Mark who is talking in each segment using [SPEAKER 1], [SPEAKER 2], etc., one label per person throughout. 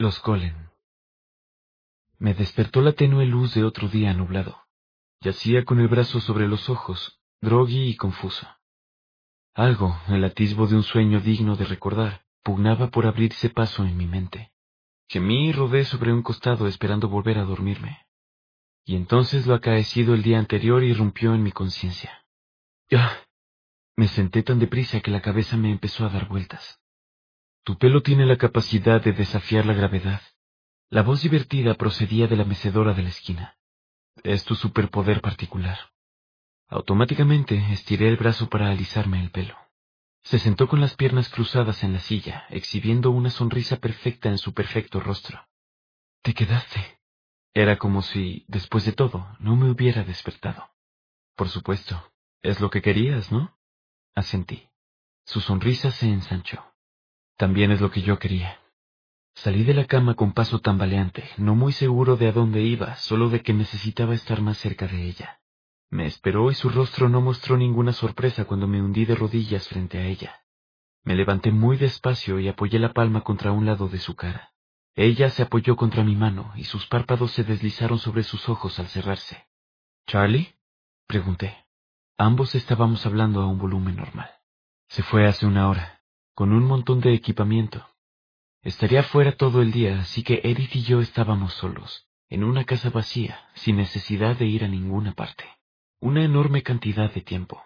[SPEAKER 1] Los Colen. Me despertó la tenue luz de otro día nublado. Yacía con el brazo sobre los ojos, groggy y confuso. Algo, el atisbo de un sueño digno de recordar, pugnaba por abrirse paso en mi mente. Gemí y rodé sobre un costado esperando volver a dormirme. Y entonces lo acaecido el día anterior irrumpió en mi conciencia. ¡Ah! Me senté tan deprisa que la cabeza me empezó a dar vueltas. Tu pelo tiene la capacidad de desafiar la gravedad. La voz divertida procedía de la mecedora de la esquina. Es tu superpoder particular. Automáticamente estiré el brazo para alisarme el pelo. Se sentó con las piernas cruzadas en la silla, exhibiendo una sonrisa perfecta en su perfecto rostro. Te quedaste. Era como si, después de todo, no me hubiera despertado. Por supuesto, es lo que querías, ¿no? Asentí. Su sonrisa se ensanchó. También es lo que yo quería. Salí de la cama con paso tambaleante, no muy seguro de a dónde iba, solo de que necesitaba estar más cerca de ella. Me esperó y su rostro no mostró ninguna sorpresa cuando me hundí de rodillas frente a ella. Me levanté muy despacio y apoyé la palma contra un lado de su cara. Ella se apoyó contra mi mano y sus párpados se deslizaron sobre sus ojos al cerrarse. ¿Charlie? pregunté. Ambos estábamos hablando a un volumen normal. Se fue hace una hora con un montón de equipamiento. Estaría fuera todo el día, así que Edith y yo estábamos solos, en una casa vacía, sin necesidad de ir a ninguna parte. Una enorme cantidad de tiempo.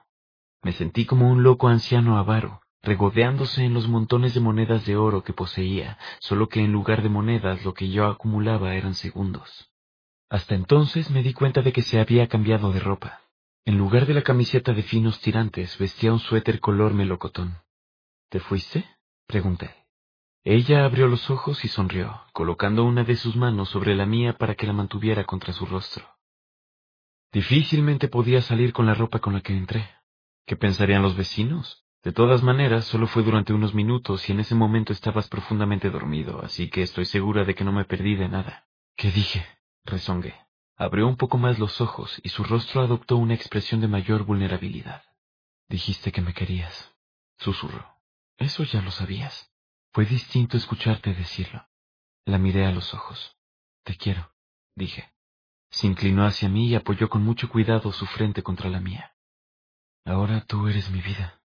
[SPEAKER 1] Me sentí como un loco anciano avaro, regodeándose en los montones de monedas de oro que poseía, solo que en lugar de monedas lo que yo acumulaba eran segundos. Hasta entonces me di cuenta de que se había cambiado de ropa. En lugar de la camiseta de finos tirantes, vestía un suéter color melocotón. ¿Te fuiste? pregunté. Ella abrió los ojos y sonrió, colocando una de sus manos sobre la mía para que la mantuviera contra su rostro. Difícilmente podía salir con la ropa con la que entré. ¿Qué pensarían los vecinos? De todas maneras, solo fue durante unos minutos y en ese momento estabas profundamente dormido, así que estoy segura de que no me perdí de nada. ¿Qué dije? rezongué. Abrió un poco más los ojos y su rostro adoptó una expresión de mayor vulnerabilidad. Dijiste que me querías, susurró. Eso ya lo sabías. Fue distinto escucharte decirlo. La miré a los ojos. Te quiero, dije. Se inclinó hacia mí y apoyó con mucho cuidado su frente contra la mía. Ahora tú eres mi vida.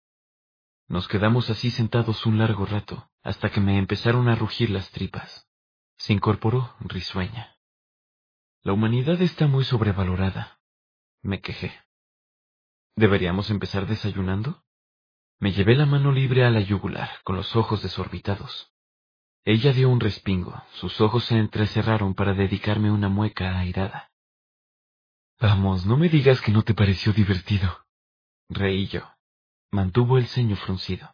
[SPEAKER 1] Nos quedamos así sentados un largo rato, hasta que me empezaron a rugir las tripas. Se incorporó, risueña. La humanidad está muy sobrevalorada. Me quejé. ¿Deberíamos empezar desayunando? Me llevé la mano libre a la yugular, con los ojos desorbitados. Ella dio un respingo, sus ojos se entrecerraron para dedicarme una mueca airada. Vamos, no me digas que no te pareció divertido. Reí yo. Mantuvo el ceño fruncido.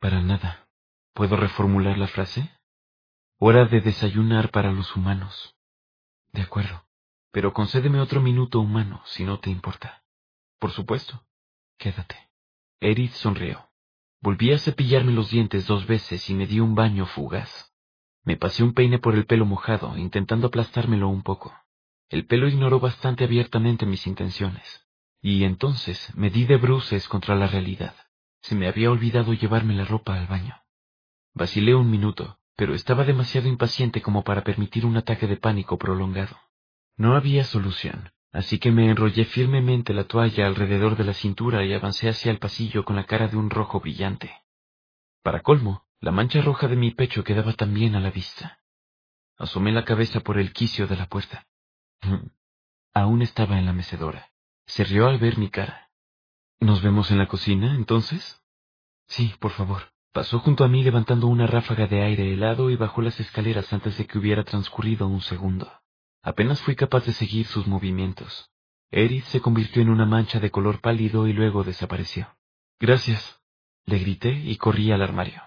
[SPEAKER 1] Para nada. ¿Puedo reformular la frase? Hora de desayunar para los humanos. De acuerdo. Pero concédeme otro minuto humano, si no te importa. Por supuesto. Quédate. Edith sonrió. Volví a cepillarme los dientes dos veces y me di un baño fugaz. Me pasé un peine por el pelo mojado, intentando aplastármelo un poco. El pelo ignoró bastante abiertamente mis intenciones. Y entonces me di de bruces contra la realidad. Se me había olvidado llevarme la ropa al baño. Vacilé un minuto, pero estaba demasiado impaciente como para permitir un ataque de pánico prolongado. No había solución así que me enrollé firmemente la toalla alrededor de la cintura y avancé hacia el pasillo con la cara de un rojo brillante. Para colmo, la mancha roja de mi pecho quedaba también a la vista. Asomé la cabeza por el quicio de la puerta. Aún estaba en la mecedora. Se rió al ver mi cara. ¿Nos vemos en la cocina, entonces? Sí, por favor. Pasó junto a mí levantando una ráfaga de aire helado y bajó las escaleras antes de que hubiera transcurrido un segundo. Apenas fui capaz de seguir sus movimientos. Edith se convirtió en una mancha de color pálido y luego desapareció. Gracias, le grité y corrí al armario.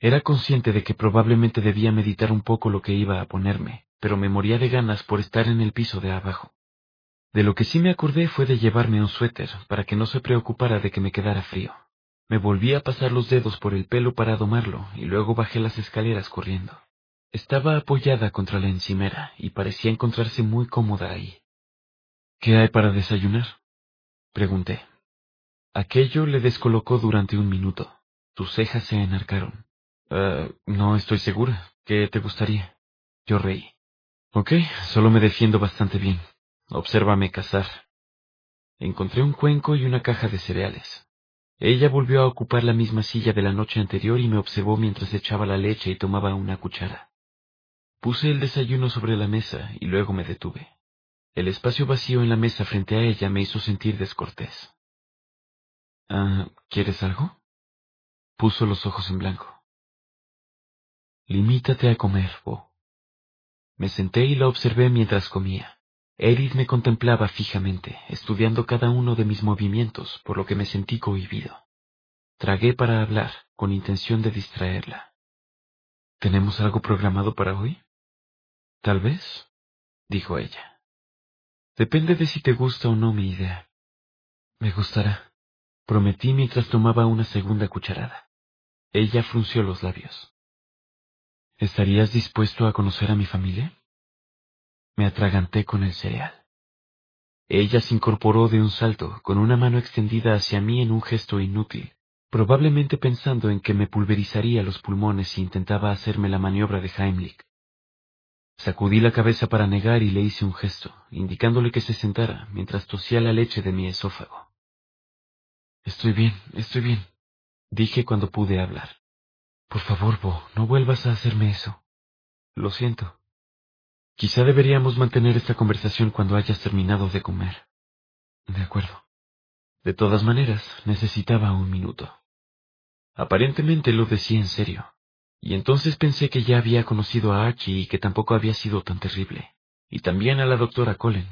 [SPEAKER 1] Era consciente de que probablemente debía meditar un poco lo que iba a ponerme, pero me moría de ganas por estar en el piso de abajo. De lo que sí me acordé fue de llevarme un suéter, para que no se preocupara de que me quedara frío. Me volví a pasar los dedos por el pelo para domarlo, y luego bajé las escaleras corriendo. Estaba apoyada contra la encimera, y parecía encontrarse muy cómoda ahí. ¿Qué hay para desayunar? pregunté. Aquello le descolocó durante un minuto. Sus cejas se enarcaron. Uh, no estoy segura. ¿Qué te gustaría? Yo reí. Ok, solo me defiendo bastante bien. Obsérvame cazar. Encontré un cuenco y una caja de cereales. Ella volvió a ocupar la misma silla de la noche anterior y me observó mientras echaba la leche y tomaba una cuchara. Puse el desayuno sobre la mesa y luego me detuve. El espacio vacío en la mesa frente a ella me hizo sentir descortés. Ah, ¿quieres algo? Puso los ojos en blanco. Limítate a comer, Bo. Me senté y la observé mientras comía. Edith me contemplaba fijamente, estudiando cada uno de mis movimientos, por lo que me sentí cohibido. Tragué para hablar, con intención de distraerla. ¿Tenemos algo programado para hoy? Tal vez, dijo ella. Depende de si te gusta o no mi idea. Me gustará, prometí mientras tomaba una segunda cucharada. Ella frunció los labios. ¿Estarías dispuesto a conocer a mi familia? Me atraganté con el cereal. Ella se incorporó de un salto, con una mano extendida hacia mí en un gesto inútil, probablemente pensando en que me pulverizaría los pulmones si intentaba hacerme la maniobra de Heimlich. Sacudí la cabeza para negar y le hice un gesto, indicándole que se sentara mientras tosía la leche de mi esófago. Estoy bien, estoy bien, dije cuando pude hablar. Por favor, Bo, no vuelvas a hacerme eso. Lo siento. Quizá deberíamos mantener esta conversación cuando hayas terminado de comer. De acuerdo. De todas maneras, necesitaba un minuto. Aparentemente lo decía en serio. Y entonces pensé que ya había conocido a Archie y que tampoco había sido tan terrible. Y también a la doctora Colin.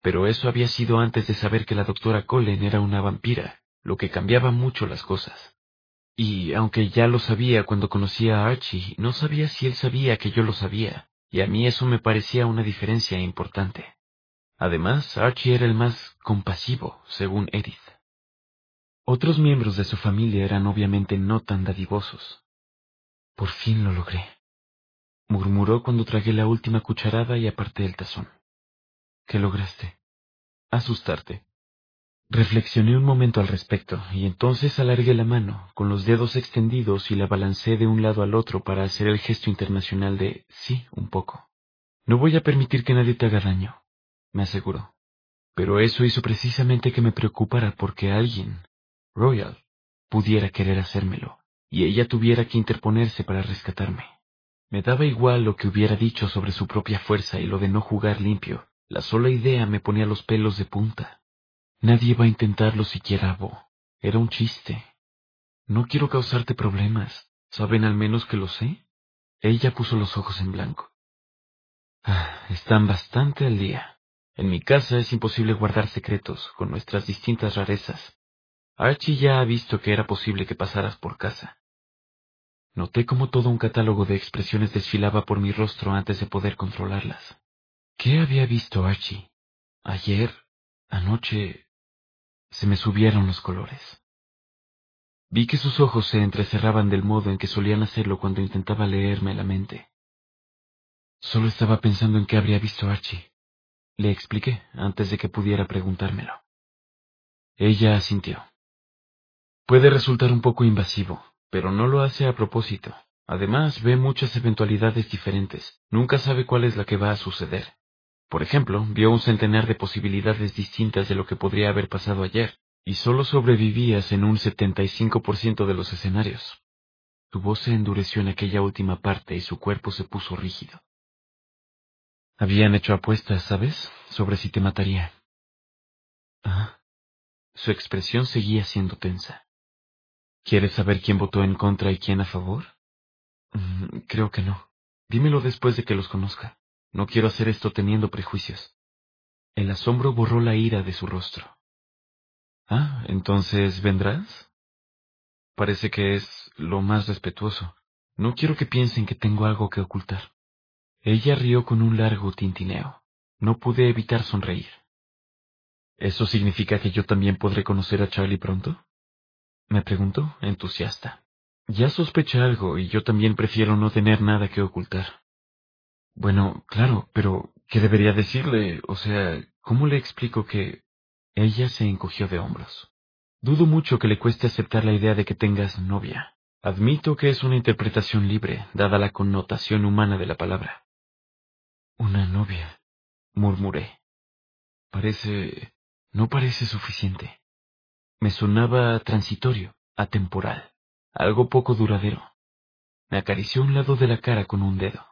[SPEAKER 1] Pero eso había sido antes de saber que la doctora Colin era una vampira, lo que cambiaba mucho las cosas. Y aunque ya lo sabía cuando conocía a Archie, no sabía si él sabía que yo lo sabía, y a mí eso me parecía una diferencia importante. Además, Archie era el más compasivo, según Edith. Otros miembros de su familia eran obviamente no tan dadivosos, por fin lo logré, murmuró cuando tragué la última cucharada y aparté el tazón. ¿Qué lograste? Asustarte. Reflexioné un momento al respecto, y entonces alargué la mano, con los dedos extendidos y la balancé de un lado al otro para hacer el gesto internacional de sí, un poco. No voy a permitir que nadie te haga daño, me aseguró. Pero eso hizo precisamente que me preocupara porque alguien, Royal, pudiera querer hacérmelo y ella tuviera que interponerse para rescatarme. Me daba igual lo que hubiera dicho sobre su propia fuerza y lo de no jugar limpio. La sola idea me ponía los pelos de punta. Nadie va a intentarlo siquiera, Bo. Era un chiste. No quiero causarte problemas. ¿Saben al menos que lo sé? Ella puso los ojos en blanco. Ah, están bastante al día. En mi casa es imposible guardar secretos con nuestras distintas rarezas. Archie ya ha visto que era posible que pasaras por casa. Noté como todo un catálogo de expresiones desfilaba por mi rostro antes de poder controlarlas. ¿Qué había visto Archie? Ayer, anoche, se me subieron los colores. Vi que sus ojos se entrecerraban del modo en que solían hacerlo cuando intentaba leerme la mente. Solo estaba pensando en qué habría visto Archie. Le expliqué antes de que pudiera preguntármelo. Ella asintió. Puede resultar un poco invasivo, pero no lo hace a propósito. Además, ve muchas eventualidades diferentes. Nunca sabe cuál es la que va a suceder. Por ejemplo, vio un centenar de posibilidades distintas de lo que podría haber pasado ayer, y solo sobrevivías en un 75% de los escenarios. Su voz se endureció en aquella última parte y su cuerpo se puso rígido. Habían hecho apuestas, ¿sabes? Sobre si te mataría. Ah. Su expresión seguía siendo tensa. ¿Quieres saber quién votó en contra y quién a favor? Mm, creo que no. Dímelo después de que los conozca. No quiero hacer esto teniendo prejuicios. El asombro borró la ira de su rostro. Ah, entonces vendrás. Parece que es lo más respetuoso. No quiero que piensen que tengo algo que ocultar. Ella rió con un largo tintineo. No pude evitar sonreír. ¿Eso significa que yo también podré conocer a Charlie pronto? Me preguntó, entusiasta. Ya sospecha algo y yo también prefiero no tener nada que ocultar. Bueno, claro, pero ¿qué debería decirle? O sea, ¿cómo le explico que... Ella se encogió de hombros. Dudo mucho que le cueste aceptar la idea de que tengas novia. Admito que es una interpretación libre, dada la connotación humana de la palabra. Una novia, murmuré. Parece... no parece suficiente. Me sonaba transitorio, atemporal, algo poco duradero. Me acarició un lado de la cara con un dedo.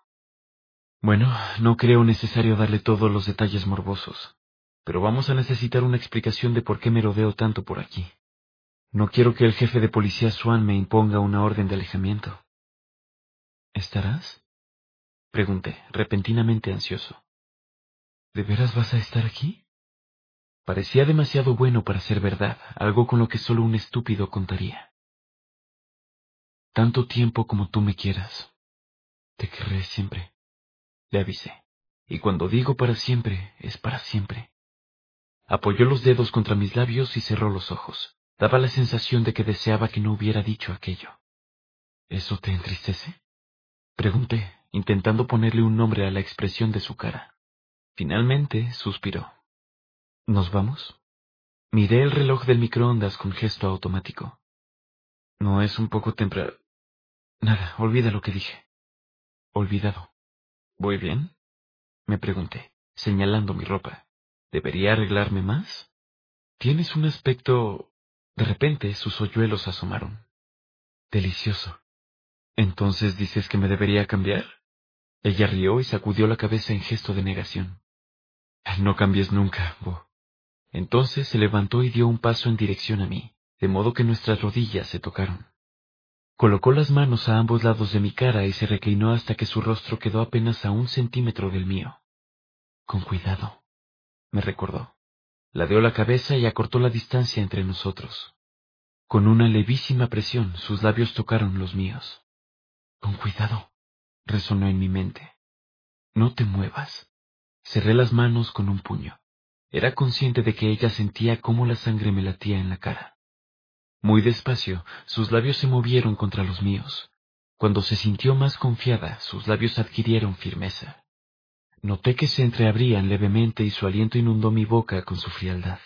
[SPEAKER 1] Bueno, no creo necesario darle todos los detalles morbosos, pero vamos a necesitar una explicación de por qué me rodeo tanto por aquí. No quiero que el jefe de policía Swan me imponga una orden de alejamiento. ¿Estarás? Pregunté, repentinamente ansioso. ¿De veras vas a estar aquí? Parecía demasiado bueno para ser verdad, algo con lo que solo un estúpido contaría. Tanto tiempo como tú me quieras. Te querré siempre, le avisé. Y cuando digo para siempre, es para siempre. Apoyó los dedos contra mis labios y cerró los ojos. Daba la sensación de que deseaba que no hubiera dicho aquello. ¿Eso te entristece? Pregunté, intentando ponerle un nombre a la expresión de su cara. Finalmente suspiró. ¿Nos vamos? Miré el reloj del microondas con gesto automático. No es un poco temprano. Nada, olvida lo que dije. Olvidado. ¿Voy bien? Me pregunté, señalando mi ropa. ¿Debería arreglarme más? Tienes un aspecto de repente sus hoyuelos asomaron. Delicioso. ¿Entonces dices que me debería cambiar? Ella rió y sacudió la cabeza en gesto de negación. No cambies nunca, Bo. Entonces se levantó y dio un paso en dirección a mí, de modo que nuestras rodillas se tocaron. Colocó las manos a ambos lados de mi cara y se reclinó hasta que su rostro quedó apenas a un centímetro del mío. Con cuidado, me recordó. Ladeó la cabeza y acortó la distancia entre nosotros. Con una levísima presión sus labios tocaron los míos. Con cuidado, resonó en mi mente. No te muevas. Cerré las manos con un puño. Era consciente de que ella sentía cómo la sangre me latía en la cara. Muy despacio, sus labios se movieron contra los míos. Cuando se sintió más confiada, sus labios adquirieron firmeza. Noté que se entreabrían levemente y su aliento inundó mi boca con su frialdad.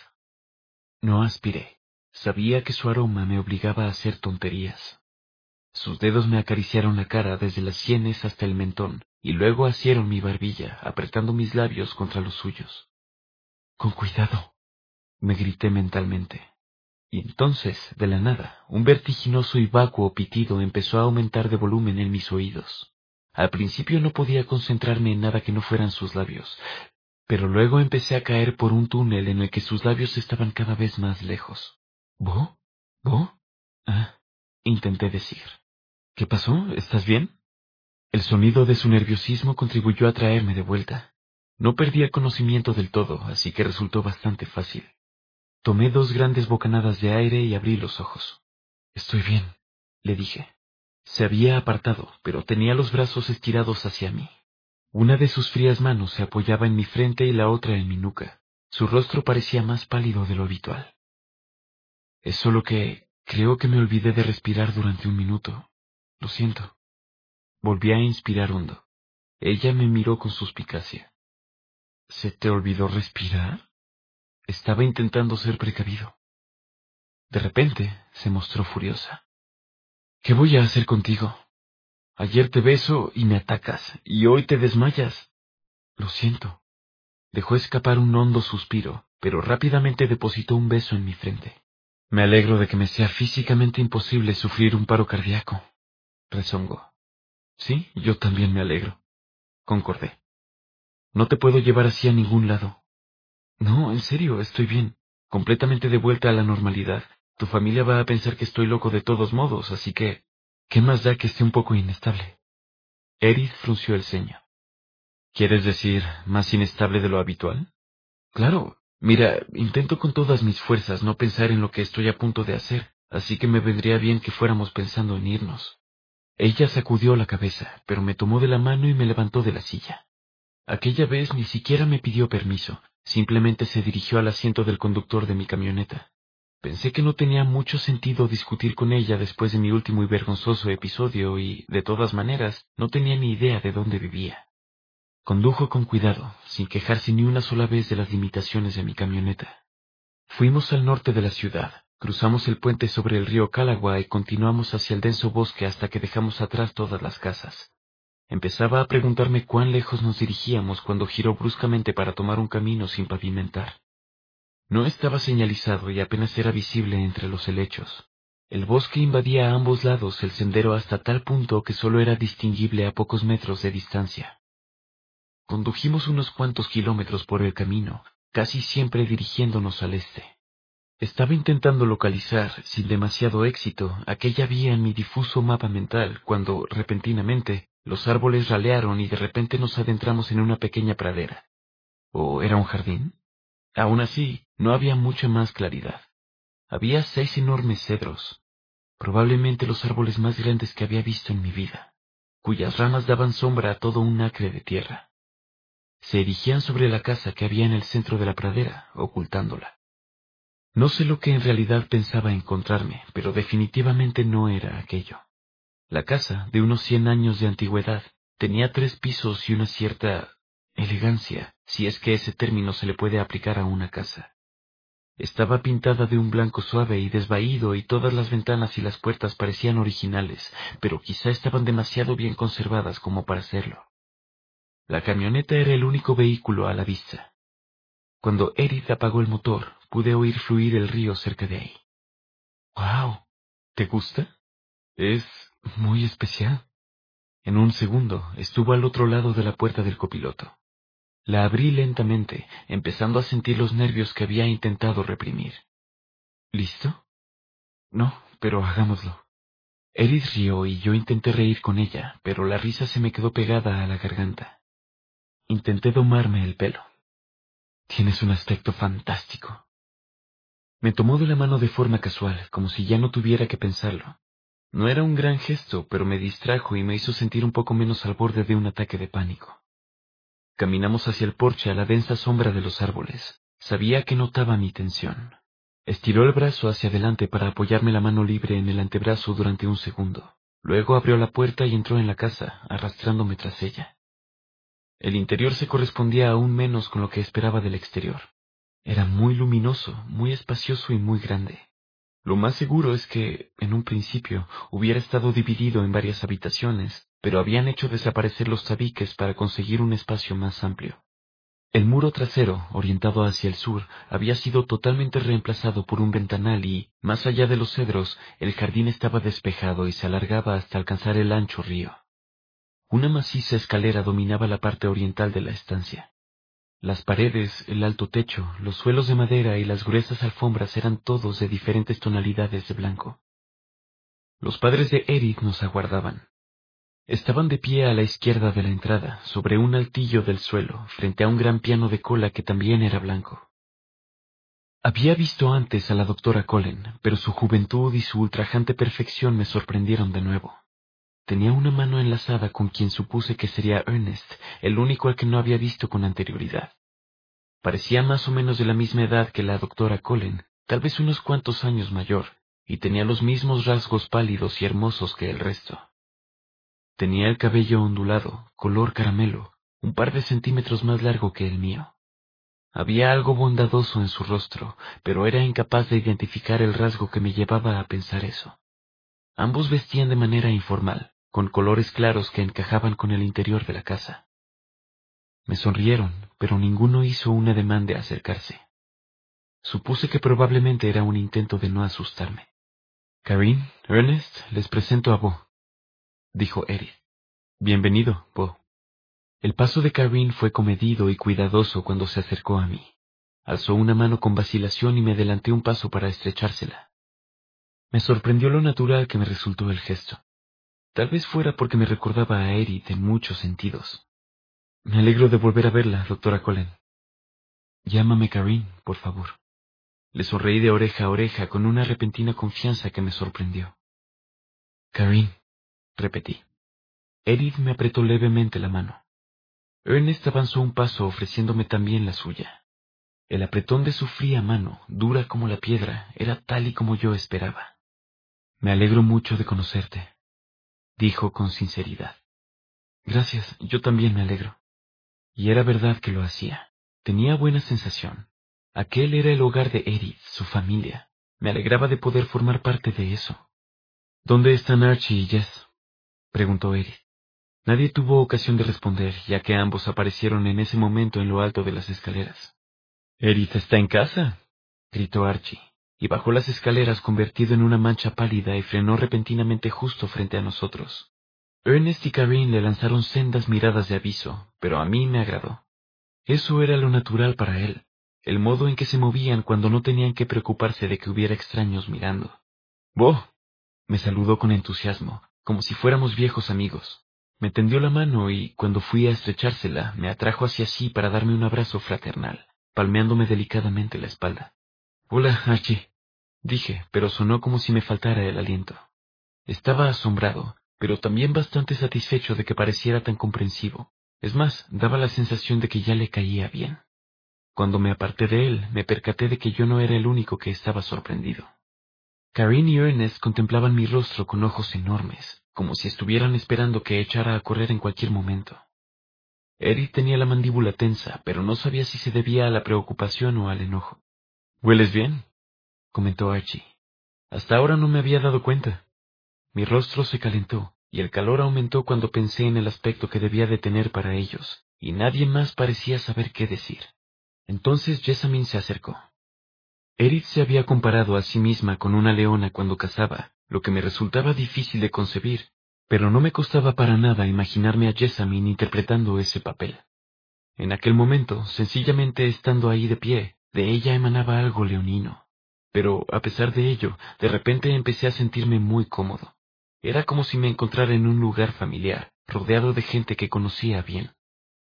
[SPEAKER 1] No aspiré. Sabía que su aroma me obligaba a hacer tonterías. Sus dedos me acariciaron la cara desde las sienes hasta el mentón, y luego asieron mi barbilla, apretando mis labios contra los suyos. Con cuidado, me grité mentalmente. Y entonces, de la nada, un vertiginoso y vacuo pitido empezó a aumentar de volumen en mis oídos. Al principio no podía concentrarme en nada que no fueran sus labios, pero luego empecé a caer por un túnel en el que sus labios estaban cada vez más lejos. ¿Bo? ¿Bo? Ah, intenté decir. ¿Qué pasó? ¿Estás bien? El sonido de su nerviosismo contribuyó a traerme de vuelta. No perdí el conocimiento del todo, así que resultó bastante fácil. Tomé dos grandes bocanadas de aire y abrí los ojos. Estoy bien, le dije. Se había apartado, pero tenía los brazos estirados hacia mí. Una de sus frías manos se apoyaba en mi frente y la otra en mi nuca. Su rostro parecía más pálido de lo habitual. Es solo que creo que me olvidé de respirar durante un minuto. Lo siento. Volví a inspirar hondo. Ella me miró con suspicacia. ¿Se te olvidó respirar? Estaba intentando ser precavido. De repente se mostró furiosa. ¿Qué voy a hacer contigo? Ayer te beso y me atacas, y hoy te desmayas. Lo siento. Dejó escapar un hondo suspiro, pero rápidamente depositó un beso en mi frente. Me alegro de que me sea físicamente imposible sufrir un paro cardíaco. Rezongó. Sí, yo también me alegro. Concordé. No te puedo llevar así a ningún lado. No, en serio, estoy bien, completamente de vuelta a la normalidad, tu familia va a pensar que estoy loco de todos modos, así que... ¿Qué más da que esté un poco inestable? Edith frunció el ceño. ¿Quieres decir más inestable de lo habitual? Claro. Mira, intento con todas mis fuerzas no pensar en lo que estoy a punto de hacer, así que me vendría bien que fuéramos pensando en irnos. Ella sacudió la cabeza, pero me tomó de la mano y me levantó de la silla. Aquella vez ni siquiera me pidió permiso, simplemente se dirigió al asiento del conductor de mi camioneta. Pensé que no tenía mucho sentido discutir con ella después de mi último y vergonzoso episodio y, de todas maneras, no tenía ni idea de dónde vivía. Condujo con cuidado, sin quejarse ni una sola vez de las limitaciones de mi camioneta. Fuimos al norte de la ciudad, cruzamos el puente sobre el río Calagua y continuamos hacia el denso bosque hasta que dejamos atrás todas las casas. Empezaba a preguntarme cuán lejos nos dirigíamos cuando giró bruscamente para tomar un camino sin pavimentar. No estaba señalizado y apenas era visible entre los helechos. El bosque invadía a ambos lados el sendero hasta tal punto que solo era distinguible a pocos metros de distancia. Condujimos unos cuantos kilómetros por el camino, casi siempre dirigiéndonos al este. Estaba intentando localizar, sin demasiado éxito, aquella vía en mi difuso mapa mental cuando, repentinamente, los árboles ralearon y de repente nos adentramos en una pequeña pradera. ¿O era un jardín? Aún así, no había mucha más claridad. Había seis enormes cedros, probablemente los árboles más grandes que había visto en mi vida, cuyas ramas daban sombra a todo un acre de tierra. Se erigían sobre la casa que había en el centro de la pradera, ocultándola. No sé lo que en realidad pensaba encontrarme, pero definitivamente no era aquello. La casa, de unos cien años de antigüedad, tenía tres pisos y una cierta elegancia, si es que ese término se le puede aplicar a una casa. Estaba pintada de un blanco suave y desvaído y todas las ventanas y las puertas parecían originales, pero quizá estaban demasiado bien conservadas como para serlo. La camioneta era el único vehículo a la vista. Cuando Edith apagó el motor, pude oír fluir el río cerca de ahí. ¡Wow! ¿Te gusta? Es muy especial. En un segundo estuvo al otro lado de la puerta del copiloto. La abrí lentamente, empezando a sentir los nervios que había intentado reprimir. ¿Listo? No, pero hagámoslo. Edith rió y yo intenté reír con ella, pero la risa se me quedó pegada a la garganta. Intenté domarme el pelo. Tienes un aspecto fantástico. Me tomó de la mano de forma casual, como si ya no tuviera que pensarlo. No era un gran gesto, pero me distrajo y me hizo sentir un poco menos al borde de un ataque de pánico. Caminamos hacia el porche a la densa sombra de los árboles. Sabía que notaba mi tensión. Estiró el brazo hacia adelante para apoyarme la mano libre en el antebrazo durante un segundo. Luego abrió la puerta y entró en la casa, arrastrándome tras ella. El interior se correspondía aún menos con lo que esperaba del exterior. Era muy luminoso, muy espacioso y muy grande. Lo más seguro es que, en un principio, hubiera estado dividido en varias habitaciones, pero habían hecho desaparecer los tabiques para conseguir un espacio más amplio. El muro trasero, orientado hacia el sur, había sido totalmente reemplazado por un ventanal y, más allá de los cedros, el jardín estaba despejado y se alargaba hasta alcanzar el ancho río. Una maciza escalera dominaba la parte oriental de la estancia. Las paredes, el alto techo, los suelos de madera y las gruesas alfombras eran todos de diferentes tonalidades de blanco. Los padres de Eric nos aguardaban. Estaban de pie a la izquierda de la entrada, sobre un altillo del suelo, frente a un gran piano de cola que también era blanco. Había visto antes a la doctora Colin, pero su juventud y su ultrajante perfección me sorprendieron de nuevo. Tenía una mano enlazada con quien supuse que sería Ernest, el único al que no había visto con anterioridad. Parecía más o menos de la misma edad que la doctora Colin, tal vez unos cuantos años mayor, y tenía los mismos rasgos pálidos y hermosos que el resto. Tenía el cabello ondulado, color caramelo, un par de centímetros más largo que el mío. Había algo bondadoso en su rostro, pero era incapaz de identificar el rasgo que me llevaba a pensar eso. Ambos vestían de manera informal, con colores claros que encajaban con el interior de la casa. Me sonrieron, pero ninguno hizo un ademán de acercarse. Supuse que probablemente era un intento de no asustarme. Karin, Ernest, les presento a Bo dijo Edith. Bienvenido, Bo. El paso de Karin fue comedido y cuidadoso cuando se acercó a mí. Alzó una mano con vacilación y me adelanté un paso para estrechársela. Me sorprendió lo natural que me resultó el gesto. Tal vez fuera porque me recordaba a Edith en muchos sentidos. Me alegro de volver a verla, doctora Colin. Llámame Karin, por favor. Le sonreí de oreja a oreja con una repentina confianza que me sorprendió. Karin, repetí. Edith me apretó levemente la mano. Ernest avanzó un paso ofreciéndome también la suya. El apretón de su fría mano, dura como la piedra, era tal y como yo esperaba. Me alegro mucho de conocerte, dijo con sinceridad. Gracias, yo también me alegro. Y era verdad que lo hacía. Tenía buena sensación. Aquel era el hogar de Edith, su familia. Me alegraba de poder formar parte de eso. ¿Dónde están Archie y Jess? preguntó Edith. Nadie tuvo ocasión de responder, ya que ambos aparecieron en ese momento en lo alto de las escaleras. Edith está en casa, gritó Archie, y bajó las escaleras convertido en una mancha pálida y frenó repentinamente justo frente a nosotros. Ernest y Karine le lanzaron sendas miradas de aviso, pero a mí me agradó. Eso era lo natural para él, el modo en que se movían cuando no tenían que preocuparse de que hubiera extraños mirando. ¡Boh! Me saludó con entusiasmo, como si fuéramos viejos amigos. Me tendió la mano y, cuando fui a estrechársela, me atrajo hacia sí para darme un abrazo fraternal, palmeándome delicadamente la espalda. Hola, Archie, dije, pero sonó como si me faltara el aliento. Estaba asombrado, pero también bastante satisfecho de que pareciera tan comprensivo. Es más, daba la sensación de que ya le caía bien. Cuando me aparté de él, me percaté de que yo no era el único que estaba sorprendido. Karine y Ernest contemplaban mi rostro con ojos enormes, como si estuvieran esperando que echara a correr en cualquier momento. Eric tenía la mandíbula tensa, pero no sabía si se debía a la preocupación o al enojo. Hueles bien, comentó Archie. Hasta ahora no me había dado cuenta. Mi rostro se calentó, y el calor aumentó cuando pensé en el aspecto que debía de tener para ellos, y nadie más parecía saber qué decir. Entonces Jessamine se acercó. Edith se había comparado a sí misma con una leona cuando cazaba, lo que me resultaba difícil de concebir, pero no me costaba para nada imaginarme a Jessamine interpretando ese papel. En aquel momento, sencillamente estando ahí de pie, de ella emanaba algo leonino. Pero, a pesar de ello, de repente empecé a sentirme muy cómodo. Era como si me encontrara en un lugar familiar, rodeado de gente que conocía bien.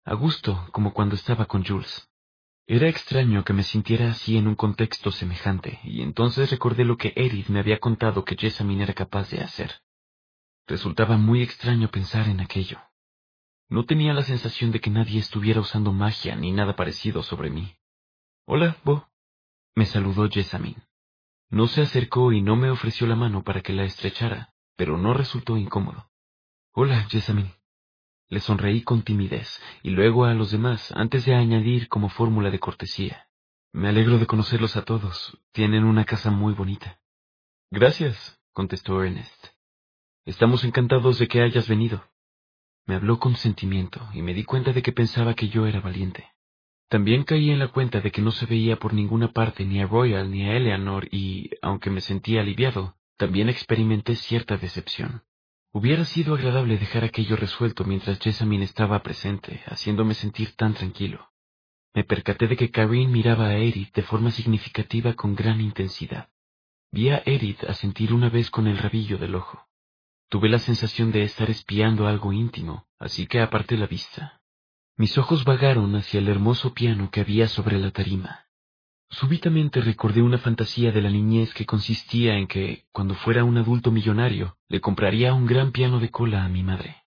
[SPEAKER 1] A gusto, como cuando estaba con Jules. Era extraño que me sintiera así en un contexto semejante, y entonces recordé lo que Edith me había contado que Jessamine era capaz de hacer. Resultaba muy extraño pensar en aquello. No tenía la sensación de que nadie estuviera usando magia ni nada parecido sobre mí. Hola, Bo. Me saludó Jessamine. No se acercó y no me ofreció la mano para que la estrechara, pero no resultó incómodo. Hola, Jessamine. Le sonreí con timidez, y luego a los demás, antes de añadir como fórmula de cortesía. Me alegro de conocerlos a todos. Tienen una casa muy bonita. Gracias, contestó Ernest. Estamos encantados de que hayas venido. Me habló con sentimiento, y me di cuenta de que pensaba que yo era valiente. También caí en la cuenta de que no se veía por ninguna parte ni a Royal ni a Eleanor y, aunque me sentía aliviado, también experimenté cierta decepción. Hubiera sido agradable dejar aquello resuelto mientras Jessamine estaba presente, haciéndome sentir tan tranquilo. Me percaté de que Karine miraba a Edith de forma significativa con gran intensidad. Vi a Edith asentir una vez con el rabillo del ojo. Tuve la sensación de estar espiando algo íntimo, así que aparté la vista. Mis ojos vagaron hacia el hermoso piano que había sobre la tarima. Súbitamente recordé una fantasía de la niñez que consistía en que, cuando fuera un adulto millonario, le compraría un gran piano de cola a mi madre.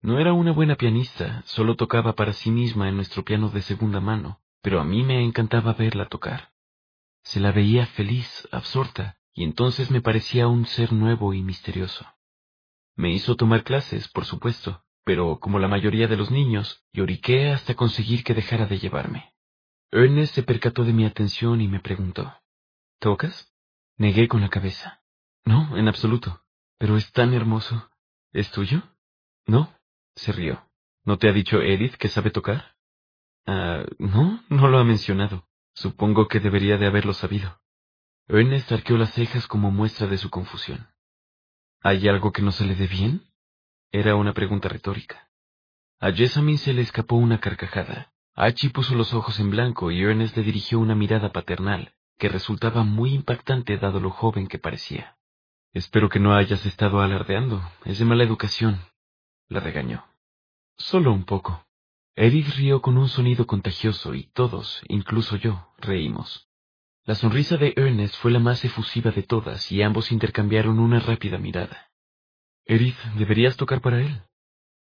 [SPEAKER 1] No era una buena pianista, solo tocaba para sí misma en nuestro piano de segunda mano, pero a mí me encantaba verla tocar. Se la veía feliz, absorta, y entonces me parecía un ser nuevo y misterioso. Me hizo tomar clases, por supuesto, pero como la mayoría de los niños, lloriqué hasta conseguir que dejara de llevarme. Ernest se percató de mi atención y me preguntó, ¿Tocas? Negué con la cabeza. No, en absoluto. Pero es tan hermoso. ¿Es tuyo? No, se rió. ¿No te ha dicho Edith que sabe tocar? Ah, no, no lo ha mencionado. Supongo que debería de haberlo sabido. Ernest arqueó las cejas como muestra de su confusión. ¿Hay algo que no se le dé bien? Era una pregunta retórica. A Jessamine se le escapó una carcajada, Archie puso los ojos en blanco y Ernest le dirigió una mirada paternal, que resultaba muy impactante dado lo joven que parecía. Espero que no hayas estado alardeando. Es de mala educación. La regañó. Solo un poco. Eric rió con un sonido contagioso y todos, incluso yo, reímos. La sonrisa de Ernest fue la más efusiva de todas y ambos intercambiaron una rápida mirada. Edith, deberías tocar para él,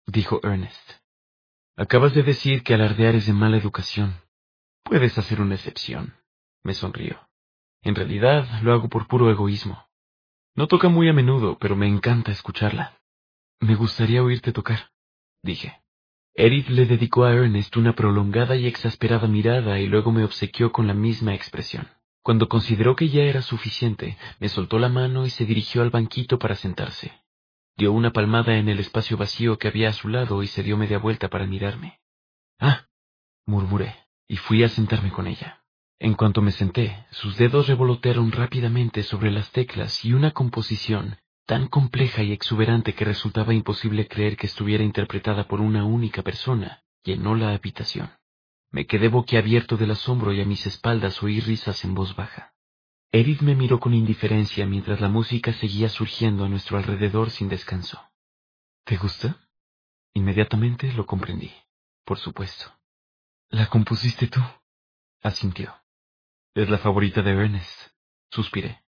[SPEAKER 1] dijo Ernest. Acabas de decir que alardear es de mala educación. Puedes hacer una excepción. Me sonrió. En realidad, lo hago por puro egoísmo. No toca muy a menudo, pero me encanta escucharla. Me gustaría oírte tocar, dije. Edith le dedicó a Ernest una prolongada y exasperada mirada y luego me obsequió con la misma expresión. Cuando consideró que ya era suficiente, me soltó la mano y se dirigió al banquito para sentarse. Dio una palmada en el espacio vacío que había a su lado y se dio media vuelta para mirarme. Ah, murmuré, y fui a sentarme con ella. En cuanto me senté, sus dedos revolotearon rápidamente sobre las teclas y una composición tan compleja y exuberante que resultaba imposible creer que estuviera interpretada por una única persona, llenó la habitación. Me quedé boquiabierto del asombro y a mis espaldas oí risas en voz baja. Edith me miró con indiferencia mientras la música seguía surgiendo a nuestro alrededor sin descanso. ¿Te gusta? Inmediatamente lo comprendí. Por supuesto. ¿La compusiste tú? Asintió. Es la favorita de Ernest. Suspiré.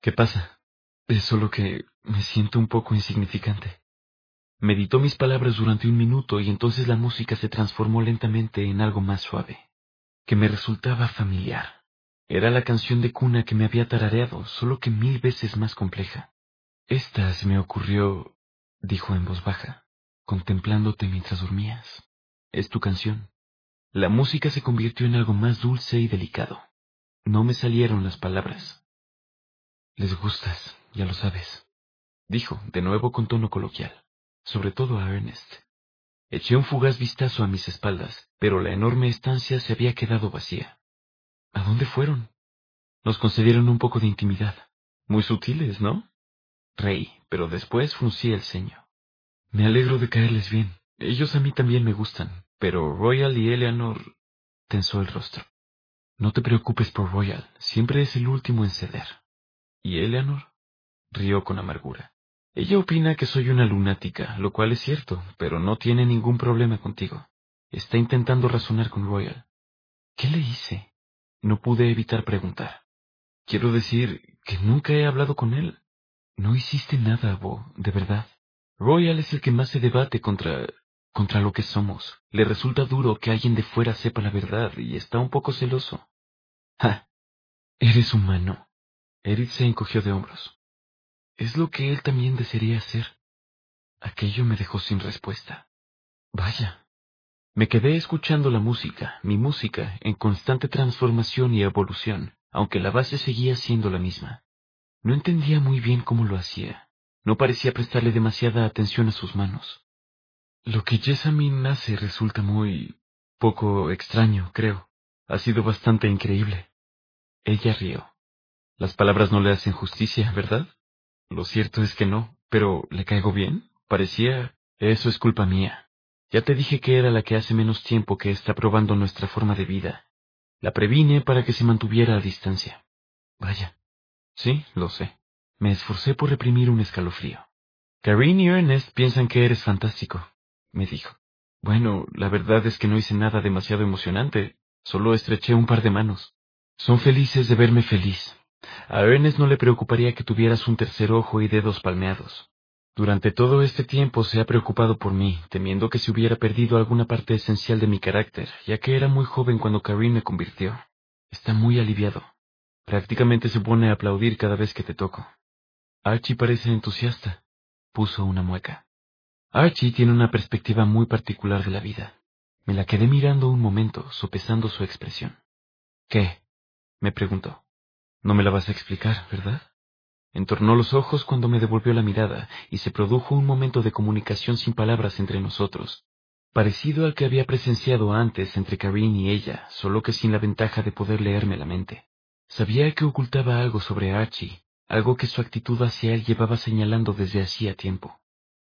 [SPEAKER 1] ¿Qué pasa? Es solo que me siento un poco insignificante. Meditó mis palabras durante un minuto y entonces la música se transformó lentamente en algo más suave, que me resultaba familiar. Era la canción de cuna que me había tarareado, solo que mil veces más compleja. Esta se me ocurrió, dijo en voz baja, contemplándote mientras dormías. Es tu canción. La música se convirtió en algo más dulce y delicado. No me salieron las palabras. Les gustas, ya lo sabes, dijo, de nuevo con tono coloquial, sobre todo a Ernest. Eché un fugaz vistazo a mis espaldas, pero la enorme estancia se había quedado vacía. ¿A dónde fueron? Nos concedieron un poco de intimidad. Muy sutiles, ¿no? Reí, pero después fruncí el ceño. Me alegro de caerles bien. Ellos a mí también me gustan, pero Royal y Eleanor tensó el rostro. No te preocupes por Royal, siempre es el último en ceder. ¿Y Eleanor? Rió con amargura. Ella opina que soy una lunática, lo cual es cierto, pero no tiene ningún problema contigo. Está intentando razonar con Royal. ¿Qué le hice? No pude evitar preguntar. Quiero decir que nunca he hablado con él. No hiciste nada, Bo, de verdad. Royal es el que más se debate contra contra lo que somos. Le resulta duro que alguien de fuera sepa la verdad y está un poco celoso. ¡Ja! Eres humano. Eric se encogió de hombros. Es lo que él también desearía hacer. Aquello me dejó sin respuesta. Vaya. Me quedé escuchando la música, mi música, en constante transformación y evolución, aunque la base seguía siendo la misma. No entendía muy bien cómo lo hacía. No parecía prestarle demasiada atención a sus manos. Lo que Jessamine hace resulta muy poco extraño, creo. Ha sido bastante increíble. Ella rió. Las palabras no le hacen justicia, ¿verdad? Lo cierto es que no, pero ¿le caigo bien? Parecía... Eso es culpa mía. Ya te dije que era la que hace menos tiempo que está probando nuestra forma de vida. La previne para que se mantuviera a distancia. Vaya. Sí, lo sé. Me esforcé por reprimir un escalofrío. Karine y Ernest piensan que eres fantástico me dijo. Bueno, la verdad es que no hice nada demasiado emocionante, solo estreché un par de manos. Son felices de verme feliz. A Ernest no le preocuparía que tuvieras un tercer ojo y dedos palmeados. Durante todo este tiempo se ha preocupado por mí, temiendo que se hubiera perdido alguna parte esencial de mi carácter, ya que era muy joven cuando Karine me convirtió. Está muy aliviado. Prácticamente se pone a aplaudir cada vez que te toco. Archie parece entusiasta. Puso una mueca. Archie tiene una perspectiva muy particular de la vida. Me la quedé mirando un momento, sopesando su expresión. ¿Qué? me preguntó. No me la vas a explicar, ¿verdad? Entornó los ojos cuando me devolvió la mirada y se produjo un momento de comunicación sin palabras entre nosotros, parecido al que había presenciado antes entre Karine y ella, solo que sin la ventaja de poder leerme la mente. Sabía que ocultaba algo sobre Archie, algo que su actitud hacia él llevaba señalando desde hacía tiempo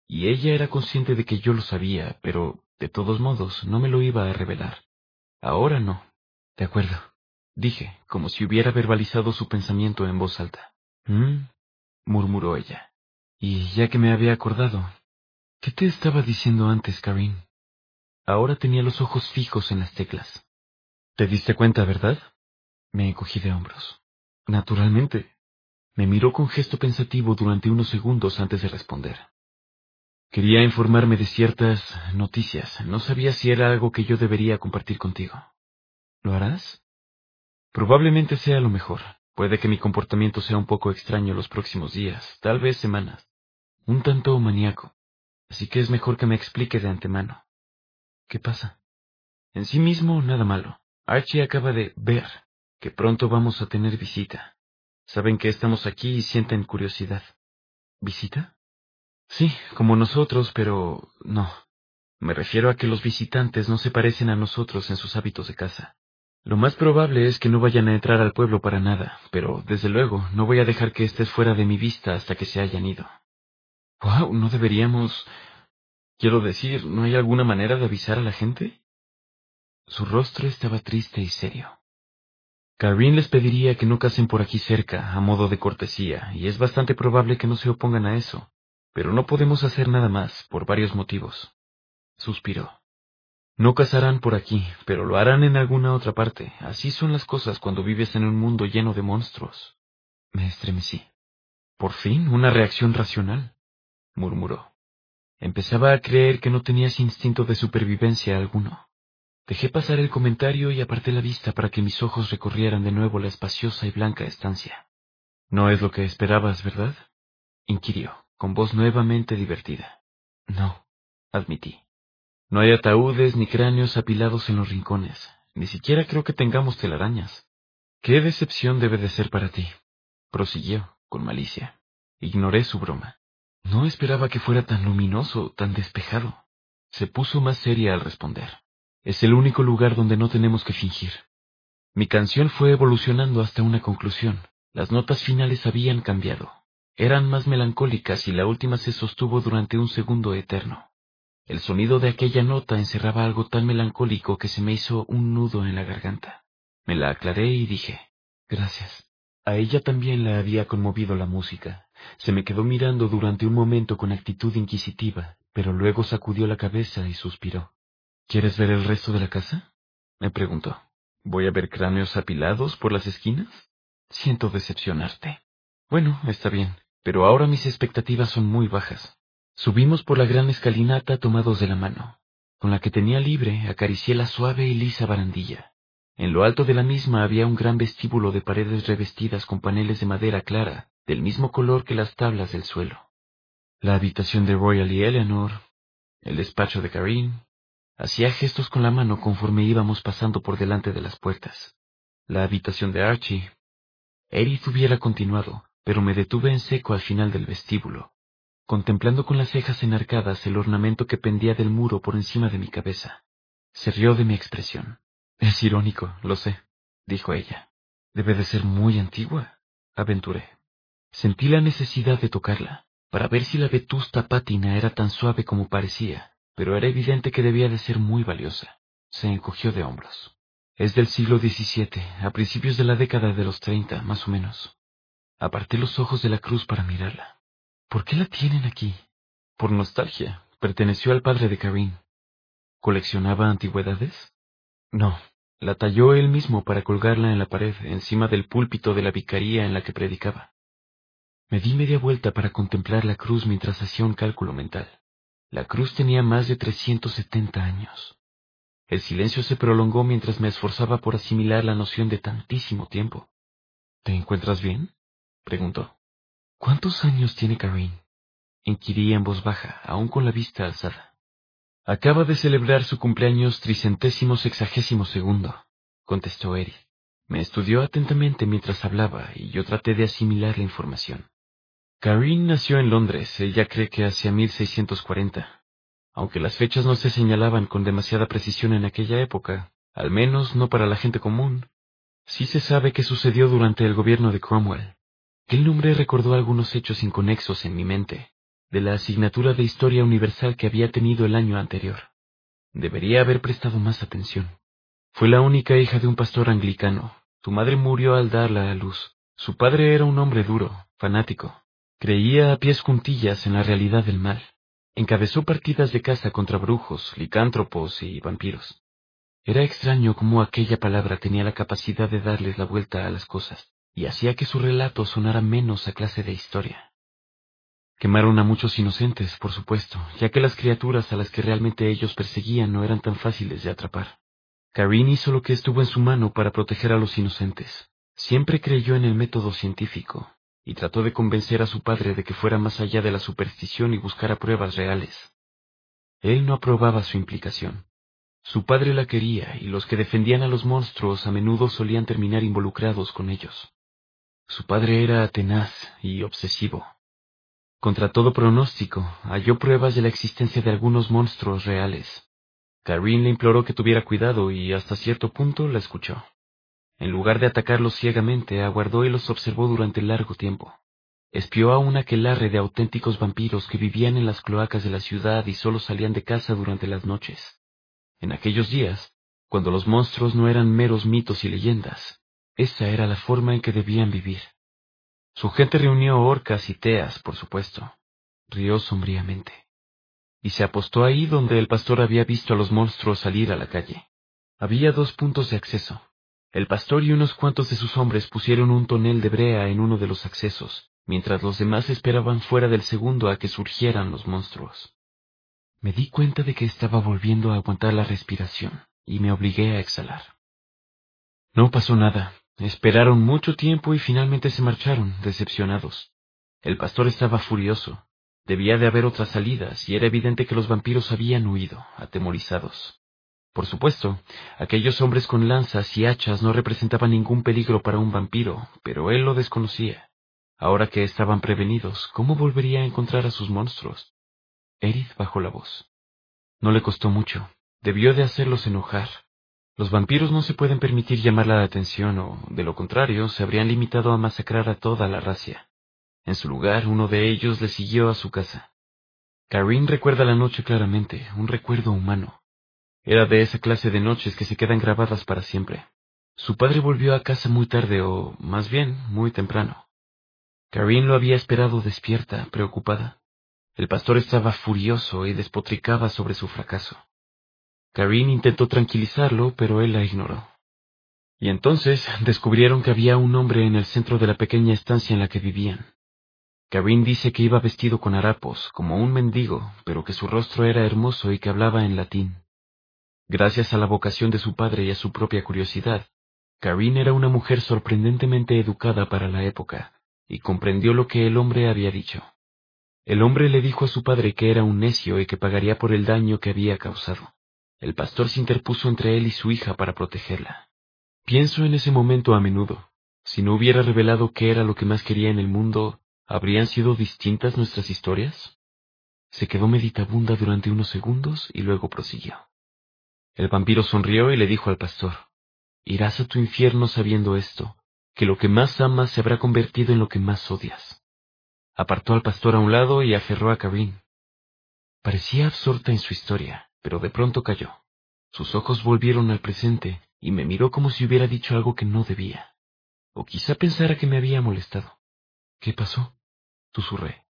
[SPEAKER 1] y ella era consciente de que yo lo sabía, pero, de todos modos, no me lo iba a revelar. Ahora no. De acuerdo, dije, como si hubiera verbalizado su pensamiento en voz alta. ¿Mm? Murmuró ella. Y ya que me había acordado, ¿qué te estaba diciendo antes, Karin? Ahora tenía los ojos fijos en las teclas. ¿Te diste cuenta, verdad? Me encogí de hombros. Naturalmente. Me miró con gesto pensativo durante unos segundos antes de responder. Quería informarme de ciertas noticias. No sabía si era algo que yo debería compartir contigo. ¿Lo harás? Probablemente sea lo mejor. Puede que mi comportamiento sea un poco extraño los próximos días, tal vez semanas. Un tanto maníaco. Así que es mejor que me explique de antemano. ¿Qué pasa? En sí mismo, nada malo. Archie acaba de ver que pronto vamos a tener visita. Saben que estamos aquí y sienten curiosidad. ¿Visita? Sí, como nosotros, pero no. Me refiero a que los visitantes no se parecen a nosotros en sus hábitos de casa. Lo más probable es que no vayan a entrar al pueblo para nada, pero desde luego no voy a dejar que estés fuera de mi vista hasta que se hayan ido. Wow, no deberíamos. Quiero decir, ¿no hay alguna manera de avisar a la gente? Su rostro estaba triste y serio. Karin les pediría que no casen por aquí cerca, a modo de cortesía, y es bastante probable que no se opongan a eso. Pero no podemos hacer nada más, por varios motivos. Suspiró. No cazarán por aquí, pero lo harán en alguna otra parte. Así son las cosas cuando vives en un mundo lleno de monstruos. Me estremecí. Por fin, una reacción racional, murmuró. Empezaba a creer que no tenías instinto de supervivencia alguno. Dejé pasar el comentario y aparté la vista para que mis ojos recorrieran de nuevo la espaciosa y blanca estancia. No es lo que esperabas, ¿verdad? inquirió con voz nuevamente divertida. No, admití. No hay ataúdes ni cráneos apilados en los rincones. Ni siquiera creo que tengamos telarañas. Qué decepción debe de ser para ti. prosiguió, con malicia. Ignoré su broma. No esperaba que fuera tan luminoso, tan despejado. Se puso más seria al responder. Es el único lugar donde no tenemos que fingir. Mi canción fue evolucionando hasta una conclusión. Las notas finales habían cambiado. Eran más melancólicas y la última se sostuvo durante un segundo eterno. El sonido de aquella nota encerraba algo tan melancólico que se me hizo un nudo en la garganta. Me la aclaré y dije, gracias. A ella también la había conmovido la música. Se me quedó mirando durante un momento con actitud inquisitiva, pero luego sacudió la cabeza y suspiró. ¿Quieres ver el resto de la casa? me preguntó. ¿Voy a ver cráneos apilados por las esquinas? Siento decepcionarte. Bueno, está bien pero ahora mis expectativas son muy bajas. Subimos por la gran escalinata tomados de la mano. Con la que tenía libre acaricié la suave y lisa barandilla. En lo alto de la misma había un gran vestíbulo de paredes revestidas con paneles de madera clara, del mismo color que las tablas del suelo. La habitación de Royal y Eleanor, el despacho de Karin, hacía gestos con la mano conforme íbamos pasando por delante de las puertas. La habitación de Archie. Edith hubiera continuado, pero me detuve en seco al final del vestíbulo, contemplando con las cejas enarcadas el ornamento que pendía del muro por encima de mi cabeza. Se rió de mi expresión. Es irónico, lo sé, dijo ella. Debe de ser muy antigua, aventuré. Sentí la necesidad de tocarla, para ver si la vetusta pátina era tan suave como parecía, pero era evidente que debía de ser muy valiosa. Se encogió de hombros. Es del siglo XVII, a principios de la década de los treinta, más o menos. Aparté los ojos de la cruz para mirarla. ¿Por qué la tienen aquí? Por nostalgia. Perteneció al padre de Karin. ¿Coleccionaba antigüedades? No, la talló él mismo para colgarla en la pared, encima del púlpito de la vicaría en la que predicaba. Me di media vuelta para contemplar la cruz mientras hacía un cálculo mental. La cruz tenía más de 370 años. El silencio se prolongó mientras me esforzaba por asimilar la noción de tantísimo tiempo. ¿Te encuentras bien? preguntó. ¿Cuántos años tiene Karin? inquirí en voz baja, aún con la vista alzada. Acaba de celebrar su cumpleaños tricentésimo sexagésimo segundo, contestó Eri. Me estudió atentamente mientras hablaba y yo traté de asimilar la información. Karin nació en Londres, ella cree que hacia 1640. Aunque las fechas no se señalaban con demasiada precisión en aquella época, al menos no para la gente común, sí se sabe que sucedió durante el gobierno de Cromwell. El nombre recordó algunos hechos inconexos en mi mente, de la asignatura de Historia Universal que había tenido el año anterior. Debería haber prestado más atención. Fue la única hija de un pastor anglicano. Tu madre murió al darla a luz. Su padre era un hombre duro, fanático. Creía a pies juntillas en la realidad del mal. Encabezó partidas de caza contra brujos, licántropos y vampiros. Era extraño cómo aquella palabra tenía la capacidad de darles la vuelta a las cosas y hacía que su relato sonara menos a clase de historia. Quemaron a muchos inocentes, por supuesto, ya que las criaturas a las que realmente ellos perseguían no eran tan fáciles de atrapar. Karin hizo lo que estuvo en su mano para proteger a los inocentes. Siempre creyó en el método científico, y trató de convencer a su padre de que fuera más allá de la superstición y buscara pruebas reales. Él no aprobaba su implicación. Su padre la quería, y los que defendían a los monstruos a menudo solían terminar involucrados con ellos. Su padre era tenaz y obsesivo. Contra todo pronóstico, halló pruebas de la existencia de algunos monstruos reales, Karin le imploró que tuviera cuidado y hasta cierto punto la escuchó. En lugar de atacarlos ciegamente, aguardó y los observó durante largo tiempo. Espió a un aquelarre de auténticos vampiros que vivían en las cloacas de la ciudad y solo salían de casa durante las noches. En aquellos días, cuando los monstruos no eran meros mitos y leyendas, esa era la forma en que debían vivir. Su gente reunió orcas y teas, por supuesto. Rió sombríamente y se apostó ahí donde el pastor había visto a los monstruos salir a la calle. Había dos puntos de acceso. El pastor y unos cuantos de sus hombres pusieron un tonel de brea en uno de los accesos, mientras los demás esperaban fuera del segundo a que surgieran los monstruos. Me di cuenta de que estaba volviendo a aguantar la respiración, y me obligué a exhalar. No pasó nada. Esperaron mucho tiempo y finalmente se marcharon, decepcionados. El pastor estaba furioso. Debía de haber otras salidas, y era evidente que los vampiros habían huido, atemorizados. Por supuesto, aquellos hombres con lanzas y hachas no representaban ningún peligro para un vampiro, pero él lo desconocía. Ahora que estaban prevenidos, ¿cómo volvería a encontrar a sus monstruos? Erith bajó la voz. No le costó mucho. Debió de hacerlos enojar. Los vampiros no se pueden permitir llamar la atención o, de lo contrario, se habrían limitado a masacrar a toda la raza. En su lugar, uno de ellos le siguió a su casa. Karin recuerda la noche claramente, un recuerdo humano. Era de esa clase de noches que se quedan grabadas para siempre. Su padre volvió a casa muy tarde o, más bien, muy temprano. Karin lo había esperado despierta, preocupada. El pastor estaba furioso y despotricaba sobre su fracaso. Karin intentó tranquilizarlo, pero él la ignoró. Y entonces descubrieron que había un hombre en el centro de la pequeña estancia en la que vivían. Karin dice que iba vestido con harapos, como un mendigo, pero que su rostro era hermoso y que hablaba en latín. Gracias a la vocación de su padre y a su propia curiosidad, Karin era una mujer sorprendentemente educada para la época, y comprendió lo que el hombre había dicho. El hombre le dijo a su padre que era un necio y que pagaría por el daño que había causado. El pastor se interpuso entre él y su hija para protegerla. Pienso en ese momento a menudo. Si no hubiera revelado qué era lo que más quería en el mundo, ¿Habrían sido distintas nuestras historias? Se quedó meditabunda durante unos segundos y luego prosiguió. El vampiro sonrió y le dijo al pastor, Irás a tu infierno sabiendo esto, que lo que más amas se habrá convertido en lo que más odias. Apartó al pastor a un lado y aferró a Karin. Parecía absorta en su historia, pero de pronto cayó. Sus ojos volvieron al presente y me miró como si hubiera dicho algo que no debía. O quizá pensara que me había molestado. ¿Qué pasó? Susurré.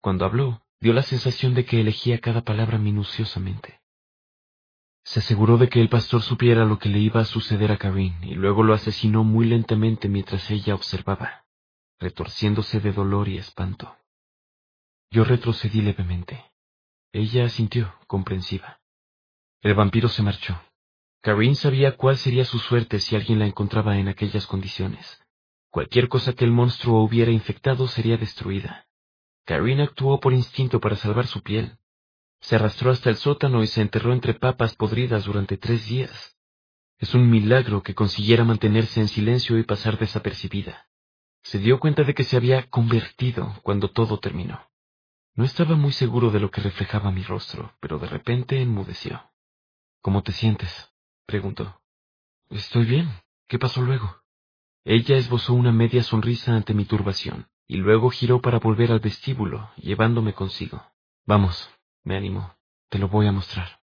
[SPEAKER 1] Cuando habló, dio la sensación de que elegía cada palabra minuciosamente. Se aseguró de que el pastor supiera lo que le iba a suceder a Karin y luego lo asesinó muy lentamente mientras ella observaba, retorciéndose de dolor y espanto. Yo retrocedí levemente. Ella asintió, comprensiva. El vampiro se marchó. Karin sabía cuál sería su suerte si alguien la encontraba en aquellas condiciones, Cualquier cosa que el monstruo hubiera infectado sería destruida. Karin actuó por instinto para salvar su piel. Se arrastró hasta el sótano y se enterró entre papas podridas durante tres días. Es un milagro que consiguiera mantenerse en silencio y pasar desapercibida. Se dio cuenta de que se había convertido cuando todo terminó. No estaba muy seguro de lo que reflejaba mi rostro, pero de repente enmudeció. ¿Cómo te sientes? preguntó. Estoy bien. ¿Qué pasó luego? Ella esbozó una media sonrisa ante mi turbación, y luego giró para volver al vestíbulo, llevándome consigo. Vamos, me animó, te lo voy a mostrar.